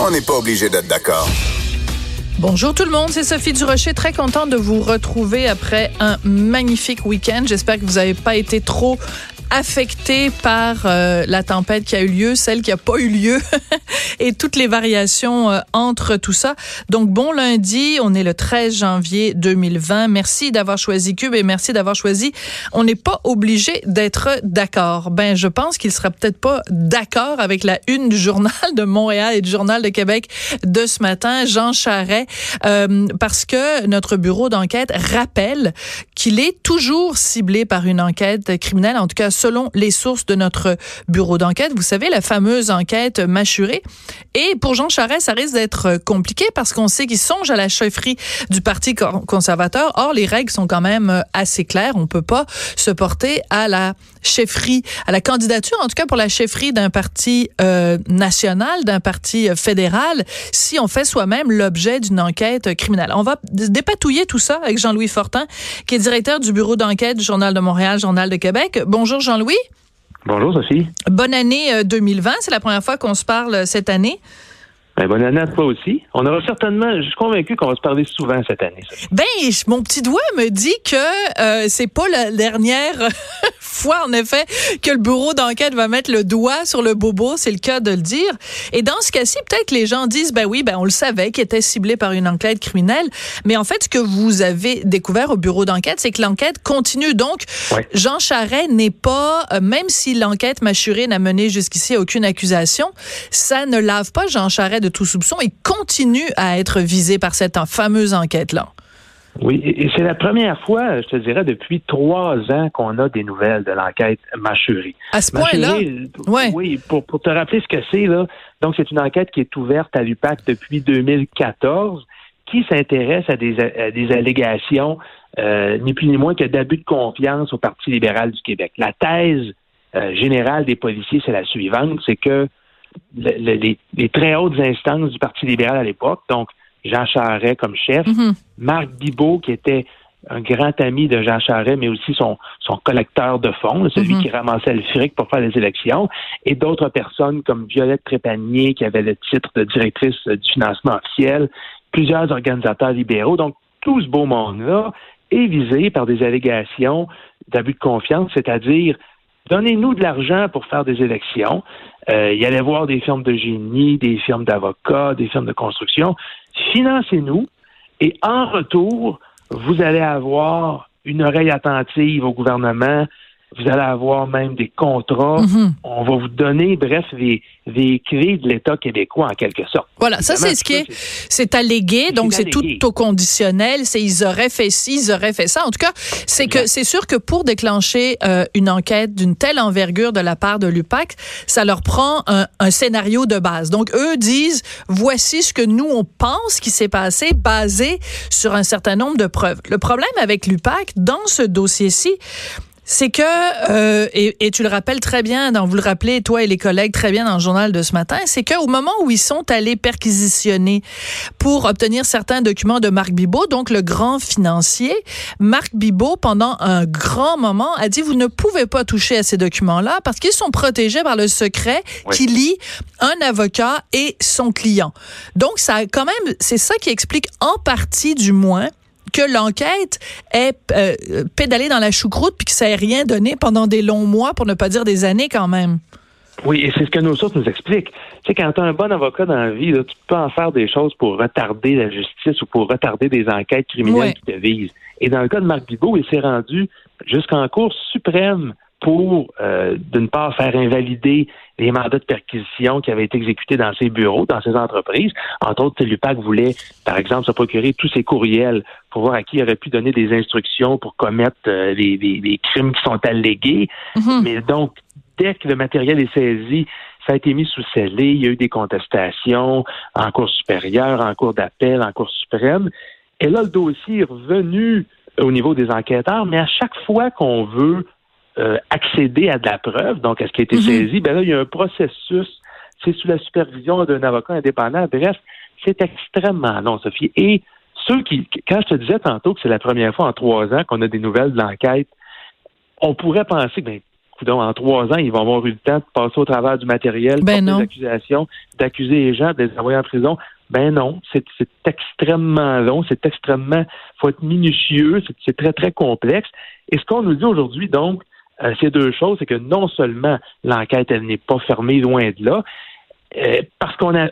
On n'est pas obligé d'être d'accord. Bonjour tout le monde, c'est Sophie Durocher, très contente de vous retrouver après un magnifique week-end. J'espère que vous n'avez pas été trop affecté par euh, la tempête qui a eu lieu, celle qui a pas eu lieu et toutes les variations euh, entre tout ça. Donc bon lundi, on est le 13 janvier 2020. Merci d'avoir choisi Cube et merci d'avoir choisi. On n'est pas obligé d'être d'accord. Ben je pense qu'il sera peut-être pas d'accord avec la une du journal de Montréal et du journal de Québec de ce matin, Jean Charret, euh, parce que notre bureau d'enquête rappelle qu'il est toujours ciblé par une enquête criminelle, en tout cas selon les sources de notre bureau d'enquête. Vous savez, la fameuse enquête mâchurée. Et pour Jean Charest, ça risque d'être compliqué parce qu'on sait qu'il songe à la chefferie du Parti conservateur. Or, les règles sont quand même assez claires. On peut pas se porter à la chefferie, à la candidature, en tout cas pour la chefferie d'un parti euh, national, d'un parti fédéral, si on fait soi-même l'objet d'une enquête criminelle. On va dépatouiller tout ça avec Jean-Louis Fortin, qui est directeur du bureau d'enquête du Journal de Montréal, Journal de Québec. Bonjour Jean-Louis. Bonjour Sophie. Bonne année 2020. C'est la première fois qu'on se parle cette année. Ben, bonne année à toi aussi. On aura certainement, je suis convaincu qu'on va se parler souvent cette année. Ben, mon petit doigt me dit que euh, c'est pas la dernière fois, en effet, que le bureau d'enquête va mettre le doigt sur le bobo, c'est le cas de le dire. Et dans ce cas-ci, peut-être que les gens disent, ben oui, ben on le savait qu'il était ciblé par une enquête criminelle. Mais en fait, ce que vous avez découvert au bureau d'enquête, c'est que l'enquête continue. Donc, Jean Charret n'est pas, euh, même si l'enquête mâchurée n'a mené jusqu'ici aucune accusation, ça ne lave pas Jean Charret de tout soupçon et continue à être visé par cette fameuse enquête-là. Oui, et c'est la première fois, je te dirais, depuis trois ans qu'on a des nouvelles de l'enquête Machuri. À ce point-là? Ouais. Oui, pour, te rappeler ce que c'est, là, donc c'est une enquête qui est ouverte à l'UPAC depuis 2014 qui s'intéresse à des, des allégations, euh, ni plus ni moins que d'abus de confiance au Parti libéral du Québec. La thèse euh, générale des policiers, c'est la suivante, c'est que les, très hautes instances du Parti libéral à l'époque, donc Jean Charest comme chef, mhm. Marc Bibot, qui était un grand ami de Jean Charest, mais aussi son, son collecteur de fonds, celui mhm. qui ramassait le fric pour faire les élections, et d'autres personnes comme Violette Trépanier, qui avait le titre de directrice du financement officiel, plusieurs organisateurs libéraux. Donc, tout ce beau monde-là est visé par des allégations d'abus de confiance, c'est-à-dire Donnez-nous de l'argent pour faire des élections. Euh, il allait voir des firmes de génie, des firmes d'avocats, des firmes de construction. Financez-nous et en retour, vous allez avoir une oreille attentive au gouvernement, vous allez avoir même des contrats. Mhm. On va vous donner, bref, des, des clés de l'État québécois en quelque sorte. Voilà, ça c'est ce qui est, c'est allégué, donc c'est tout au conditionnel. C'est ils auraient fait ci, ils auraient fait ça. En tout cas, c'est que c'est sûr que pour déclencher euh, une enquête d'une telle envergure de la part de l'UPAC, ça leur prend un, un, scénario de base. Donc eux disent voici ce que nous on pense qui s'est passé, basé sur un certain nombre de preuves. Le problème avec l'UPAC dans ce dossier-ci, c'est que, euh, et, tu le rappelles très bien, vous le rappelez, toi et les collègues, très bien dans le journal de ce matin, c'est qu'au moment où ils sont allés perquisitionner pour obtenir certains documents de Marc Bibot, donc le grand financier, Marc Bibot, pendant un grand moment, a dit, vous ne pouvez pas toucher à ces documents-là parce qu'ils sont protégés par le secret qui lie un avocat et son client. Donc, ça, quand même, c'est ça qui explique en partie, du moins, que l'enquête est euh, pédalée dans la choucroute puis que ça n'ait rien donné pendant des longs mois, pour ne pas dire des années quand même. Oui, et c'est ce que nos sources nous expliquent. Tu sais, quand tu as un bon avocat dans la vie, tu peux en faire des choses pour retarder la justice ou pour retarder des enquêtes criminelles qui te visent. Et dans le cas de Marc Bibot, il s'est rendu jusqu'en Cour suprême pour, euh, d'une part, faire invalider les mandats de perquisition qui avaient été exécutés dans ses bureaux, dans ses entreprises. Entre autres, l'UPAC voulait, par exemple, se procurer tous ses courriels pour voir à qui il aurait pu donner des instructions pour commettre euh, les, crimes qui sont allégués. Mm-hmm. Mais donc, dès que le matériel est saisi, Ça a été mis sous scellé. Il y a eu des contestations en Cour supérieure, en Cour d'appel, en Cour suprême. Et là, le dossier est revenu au niveau des enquêteurs, mais à chaque fois qu'on veut euh, accéder à de la preuve, donc à ce qui a été mhm. saisi, ben là, il y a un processus. C'est sous la supervision d'un avocat indépendant. Bref, c'est extrêmement long, Sophie. Et ceux qui, quand je te disais tantôt que c'est la première fois en trois ans qu'on a des nouvelles de l'enquête, on pourrait penser, ben, en trois ans, ils vont avoir eu le temps de passer au travers du matériel, ben des accusations, d'accuser les gens, de les envoyer en prison. Ben non, c'est extrêmement long, c'est extrêmement, faut être minutieux, c'est très, très complexe. Et ce qu'on nous dit aujourd'hui, donc, euh, c'est deux choses, c'est que non seulement l'enquête, elle n'est pas fermée, loin de là, euh, parce qu'on a,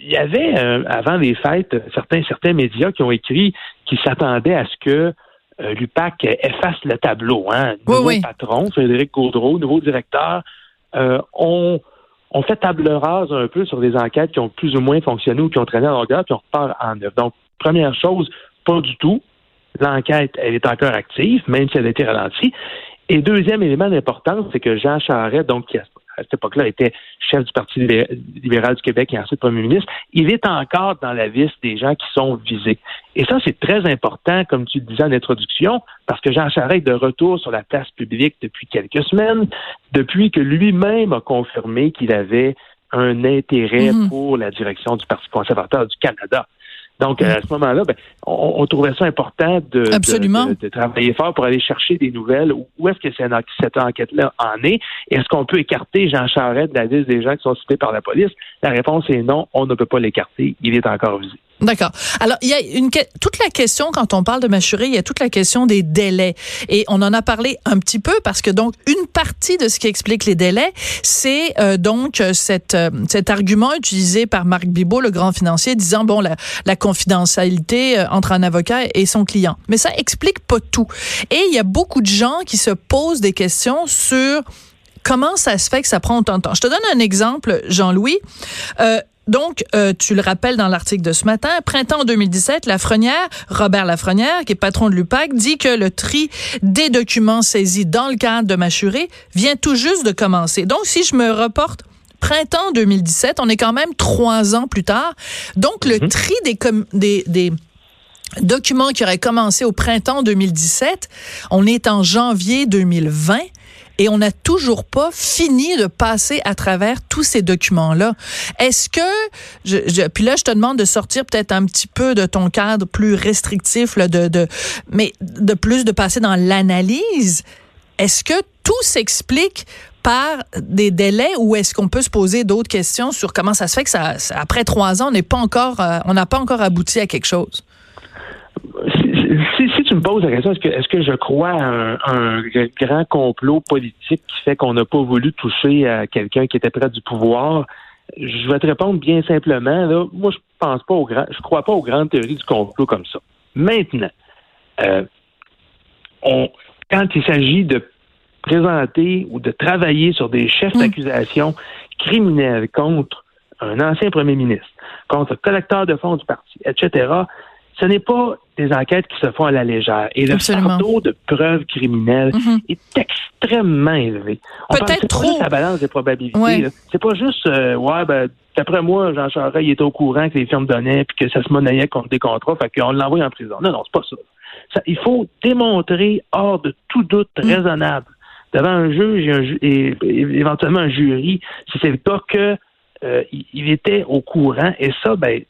il y avait euh, avant les fêtes certains certains médias qui ont écrit qui s'attendaient à ce que l'UPAC efface le tableau. Hein. Nouveau patron, Frédéric Gaudreau, nouveau directeur, on, on fait table rase un peu sur des enquêtes qui ont plus ou moins fonctionné ou qui ont traîné en longueur, puis on repart en neuf. Donc, première chose, pas du tout. L'enquête, elle est encore active, même si elle a été ralentie. Et deuxième élément d'importance, c'est que Jean Charest, donc qui à cette époque-là était chef du Parti libéral du Québec et ensuite premier ministre, il est encore dans la liste des gens qui sont visés. Et ça, c'est très important, comme tu le disais en introduction, parce que Jean Charest est de retour sur la place publique depuis quelques semaines, depuis que lui-même a confirmé qu'il avait un intérêt mm-hmm. pour la direction du Parti conservateur du Canada. Donc, à ce moment-là, ben, on, trouvait ça important de, de, travailler fort pour aller chercher des nouvelles. Où est-ce que cette enquête-là en est? Est-ce qu'on peut écarter Jean Charest de la liste des gens qui sont cités par la police? La réponse est non, on ne peut pas l'écarter. Il est encore visé. D'accord. Alors, il y a une toute la question quand on parle de Machuré, il y a toute la question des délais et on en a parlé un petit peu parce que donc une partie de ce qui explique les délais, c'est euh, donc euh, cet argument utilisé par Marc Bibot, le grand financier, disant bon la, la confidentialité euh, entre un avocat et son client. Mais ça explique pas tout. Et il y a beaucoup de gens qui se posent des questions sur comment ça se fait que ça prend autant de temps. Je te donne un exemple, Jean-Louis. Euh, donc, euh, tu le rappelles dans l'article de ce matin, printemps 2017, Lafrenière, Robert Lafrenière, qui est patron de l'UPAC, dit que le tri des documents saisis dans le cadre de Machuré vient tout juste de commencer. Donc, si je me reporte printemps 2017, on est quand même trois ans plus tard. Donc, le mhm. tri des, des, des documents qui auraient commencé au printemps 2017, on est en janvier 2020 et on n'a toujours pas fini de passer à travers tous ces documents-là. Est-ce que, je, puis là, je te demande de sortir peut-être un petit peu de ton cadre plus restrictif, là, de, de, mais de plus de passer dans l'analyse. Est-ce que tout s'explique par des délais ou est-ce qu'on peut se poser d'autres questions sur comment ça se fait que ça, après trois ans, on n'est pas encore, euh, on n'a pas encore abouti à quelque chose? Si, tu me poses la question, est-ce que, est-ce que je crois à un, grand complot politique qui fait qu'on n'a pas voulu toucher à quelqu'un qui était près du pouvoir? Je vais te répondre bien simplement. Là, moi, je pense pas au grand, je crois pas aux grandes théories du complot comme ça. Maintenant, euh, on, quand il s'agit de présenter ou de travailler sur des chefs mm. d'accusation criminels contre un ancien premier ministre, contre le collecteur de fonds du parti, etc., ce n'est pas des enquêtes qui se font à la légère. Et le fardeau de preuves criminelles mhm. est extrêmement élevé. Peut-être trop. la balance des probabilités. C'est pas juste, euh, ouais, ben, d'après moi, Jean Charest, il était au courant que les firmes donnaient puis que ça se monnayait contre des contrats, fait qu'on l'envoie en prison. Non, non, c'est pas ça. Il faut démontrer hors de tout doute mhm. raisonnable devant un juge et, éventuellement un jury, si c'est le cas que euh, il était au courant. Et ça, ben,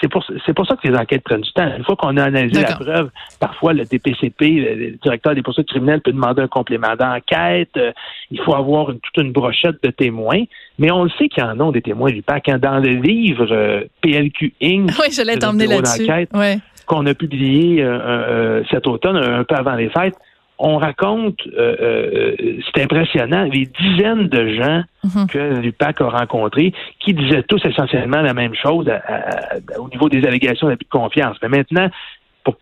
c'est pour, c'est pour ça que les enquêtes prennent du temps. Une fois qu'on a analysé la preuve, parfois le DPCP, le, directeur des poursuites criminelles, peut demander un complément d'enquête. Euh, il faut avoir toute une brochette de témoins. Mais on le sait qu'il y en a des témoins du PAC. Hein. Dans le livre euh, PLQ Inc., oui, je l'ai là-dessus. qu'on a publié euh, cet automne, un peu avant les fêtes, on raconte, euh, euh, c'est impressionnant, les dizaines de gens mhm. que l'UPAC a rencontrés qui disaient tous essentiellement la même chose au niveau des allégations d'abus de confiance. Mais maintenant, pour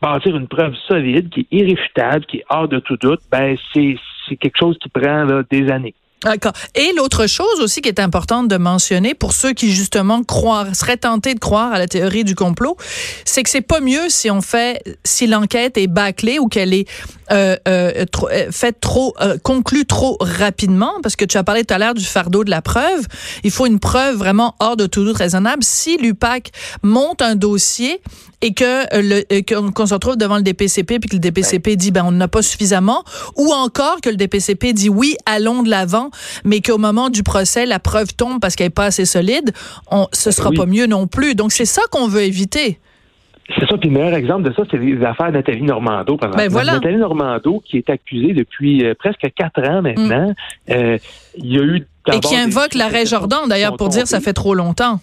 bâtir une preuve solide, qui est irréfutable, qui est hors de tout doute, ben c'est quelque chose qui prend des années. D'accord. Et l'autre chose aussi qui est importante de mentionner pour ceux qui justement croient, seraient tentés de croire à la théorie du complot, c'est que c'est pas mieux si on fait, si l'enquête est bâclée ou qu'elle est euh, euh, euh, faite trop, euh, conclue trop rapidement, parce que tu as parlé tout à l'heure du fardeau de la preuve. Il faut une preuve vraiment hors de tout doute raisonnable. Si l'UPAC monte un dossier et que le qu'on se retrouve devant le DPCP puis que le DPCP dit ben on n'a pas suffisamment ou encore que le DPCP dit oui allons de l'avant mais qu'au moment du procès la preuve tombe parce qu'elle est pas assez solide on ce sera pas mieux non plus donc c'est ça qu'on veut éviter c'est ça. Puis le meilleur exemple de ça, c'est les affaires Nathalie Normando, par exemple. Ben voilà. Nathalie Normando, qui est accusée depuis euh, presque quatre ans maintenant. Mm. Euh, il y a eu Et qui invoque l'arrêt Jordan, d'ailleurs, pour dire ça fait trop longtemps.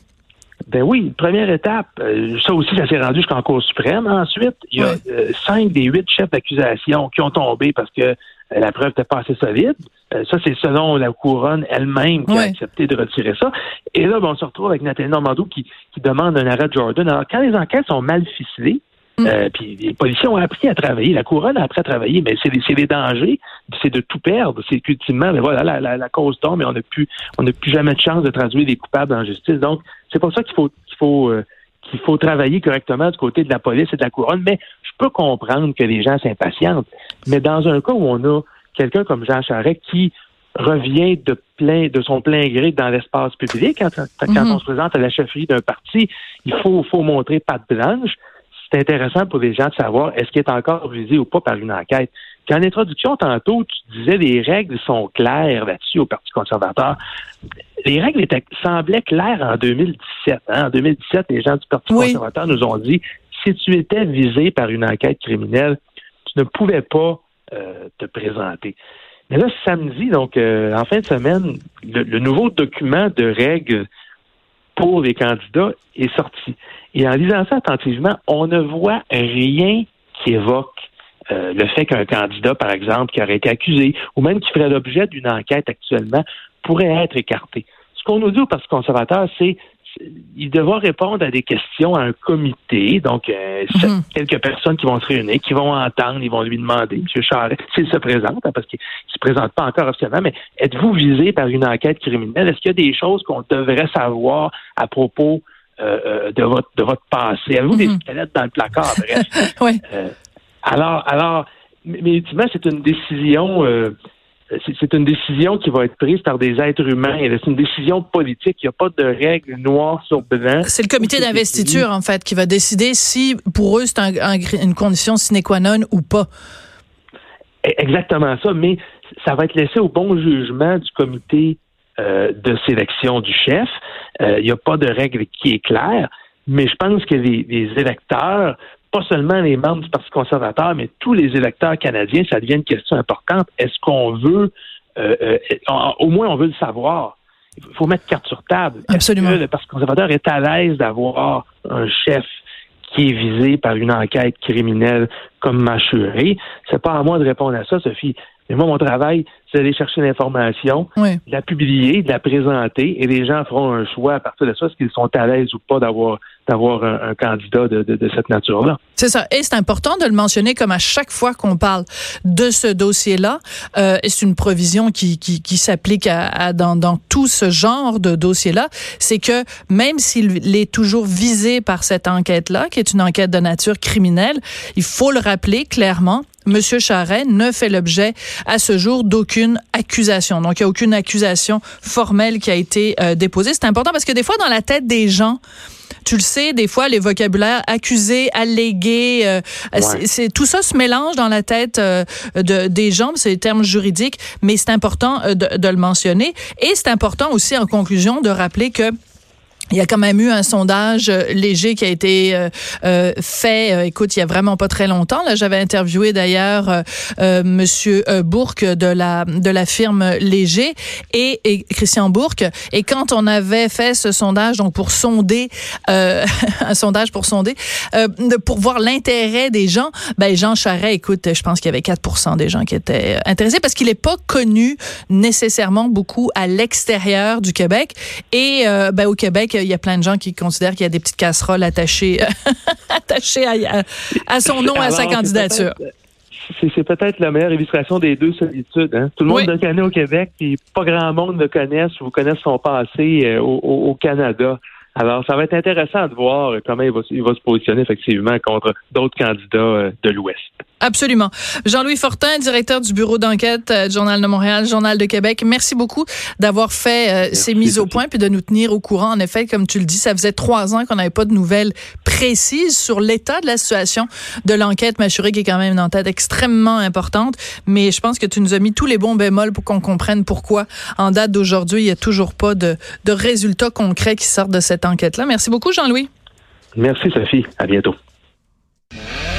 Ben oui, première étape. Euh, ça aussi, ça s'est rendu jusqu'en Cour suprême. Ensuite, il y a euh, cinq des huit chefs d'accusation qui ont tombé parce que euh, la preuve n'était pas assez solide. ça, c'est selon la couronne elle-même qui a accepté de retirer ça. Et là, ben, on se retrouve avec Nathalie Normando qui, qui demande un arrêt de Jordan. Alors, quand les enquêtes sont mal ficelées. Euh, puis les policiers ont appris à travailler. La couronne a appris à travailler, mais c'est les, dangers, c'est de tout perdre. C'est qu'ultimement, mais voilà, la, la, la, cause tombe, mais on n'a plus, on n'a plus jamais de chance de traduire les coupables en justice. Donc, c'est pour ça qu'il faut, qu'il faut, euh, qu'il faut travailler correctement du côté de la police et de la couronne. Mais je peux comprendre que les gens s'impatientent. Mais dans un cas où on a quelqu'un comme Jean Charest qui revient de plein de son plein gré dans l'espace public quand, quand mm-hmm. on se présente à la chefferie d'un parti, il faut, faut montrer patte blanche c'est intéressant pour les gens de savoir est-ce qu'il est encore visé ou pas par une enquête. Puis en introduction, tantôt, tu disais les règles sont claires là-dessus au Parti conservateur. Les règles étaient, semblaient claires en 2017. Hein. En 2017, les gens du Parti conservateur nous ont dit si tu étais visé par une enquête criminelle, tu ne pouvais pas euh, te présenter. Mais là, samedi, donc euh, en fin de semaine, le nouveau document de règles pour les candidats est sorti. Et en lisant ça attentivement, on ne voit rien qui évoque euh, le fait qu'un candidat, par exemple, qui aurait été accusé ou même qui ferait l'objet d'une enquête actuellement, pourrait être écarté. Ce qu'on nous dit au Parti conservateur, c'est il devra répondre à des questions à un comité, donc euh, mhm. quelques personnes qui vont se réunir, qui vont entendre, ils vont lui demander, M. Charest, s'il se présente, hein, parce qu'il ne se présente pas encore officiellement, mais êtes-vous visé par une enquête criminelle? Est-ce qu'il y a des choses qu'on devrait savoir à propos euh, euh, de votre de votre passé? Avez-vous des mhm. squelettes dans le placard? Bref. oui. alors, alors, mais, mais c'est une décision c'est une décision qui va être prise par des êtres humains. C'est une décision politique. Il n'y a pas de règles noires sur blanc. C'est le comité d'investiture, en fait, qui va décider si, pour eux, c'est une condition sine qua non ou pas. E, exactement ça, mais ça va être laissé au bon jugement du comité euh, de sélection du chef. Euh, il n'y a pas de règle qui est claire, mais je pense que les électeurs pas seulement les membres du Parti conservateur, mais tous les électeurs canadiens, ça devient une question importante. Est-ce qu'on veut, euh, euh, au moins on veut le savoir. Il faut mettre carte sur table. Absolument. Que le Parti conservateur est à l'aise d'avoir un chef qui est visé par une enquête criminelle comme Machuré. C'est pas à moi de répondre à ça, Sophie. Mais moi, mon travail, c'est d'aller chercher l'information, de la publier, de la présenter, et les gens feront un choix à partir de ça, est-ce qu'ils sont à l'aise ou pas d'avoir d'avoir un, candidat de, de, cette nature-là. C'est ça. Et c'est important de le mentionner comme à chaque fois qu'on parle de ce dossier-là. Euh, c'est une provision qui, qui, qui s'applique à, dans, dans tout ce genre de dossier-là. C'est que même s'il est toujours visé par cette enquête-là, qui est une enquête de nature criminelle, il faut le rappeler clairement, Monsieur Charret ne fait l'objet à ce jour d'aucune accusation. Donc, il n'y a aucune accusation formelle qui a été euh, déposée. C'est important parce que des fois, dans la tête des gens, tu le sais, des fois, les vocabulaires accusés, allégués, euh, c'est tout ça se mélange dans la tête euh, de, des gens, c'est des termes juridiques, mais c'est important de, de, le mentionner. Et c'est important aussi, en conclusion, de rappeler que il y a quand même eu un sondage euh, léger qui a été euh, euh, fait. écoute, il y a vraiment pas très longtemps. Là, j'avais interviewé d'ailleurs Monsieur Bourque de la de la firme Léger et, et, Christian Bourque. Et quand on avait fait ce sondage, donc pour sonder un sondage pour sonder, pour voir l'intérêt des gens, ben Jean Charret, écoute, je pense qu'il y avait 4% des gens qui étaient intéressés parce qu'il n'est pas connu nécessairement beaucoup à l'extérieur du Québec et ben au Québec il y a plein de gens qui considèrent qu'il y a des petites casseroles attachées, attachées à, son nom, à sa candidature. c'est peut-être la meilleure illustration des deux solitudes. Hein? Tout le monde le connaît au Québec, puis pas grand monde le connaisse ou connaisse son passé euh, au, Canada. Alors, ça va être intéressant de voir comment il va, il va se positionner effectivement contre d'autres candidats euh, de l'Ouest. Absolument. Jean-Louis Fortin, directeur du bureau d'enquête euh, Journal de Montréal, Journal de Québec, merci beaucoup d'avoir fait euh, ces mises au point puis de nous tenir au courant. En effet, comme tu le dis, ça faisait trois ans qu'on n'avait pas de nouvelles précises sur l'état de la situation de l'enquête Machuré, qui est quand même une enquête extrêmement importante. Mais je pense que tu nous as mis tous les bons bémols pour qu'on comprenne pourquoi, en date d'aujourd'hui, il n'y a toujours pas de, de résultats concrets qui sortent de cette enquête-là. Merci beaucoup, Jean-Louis. Merci, Sophie. À bientôt.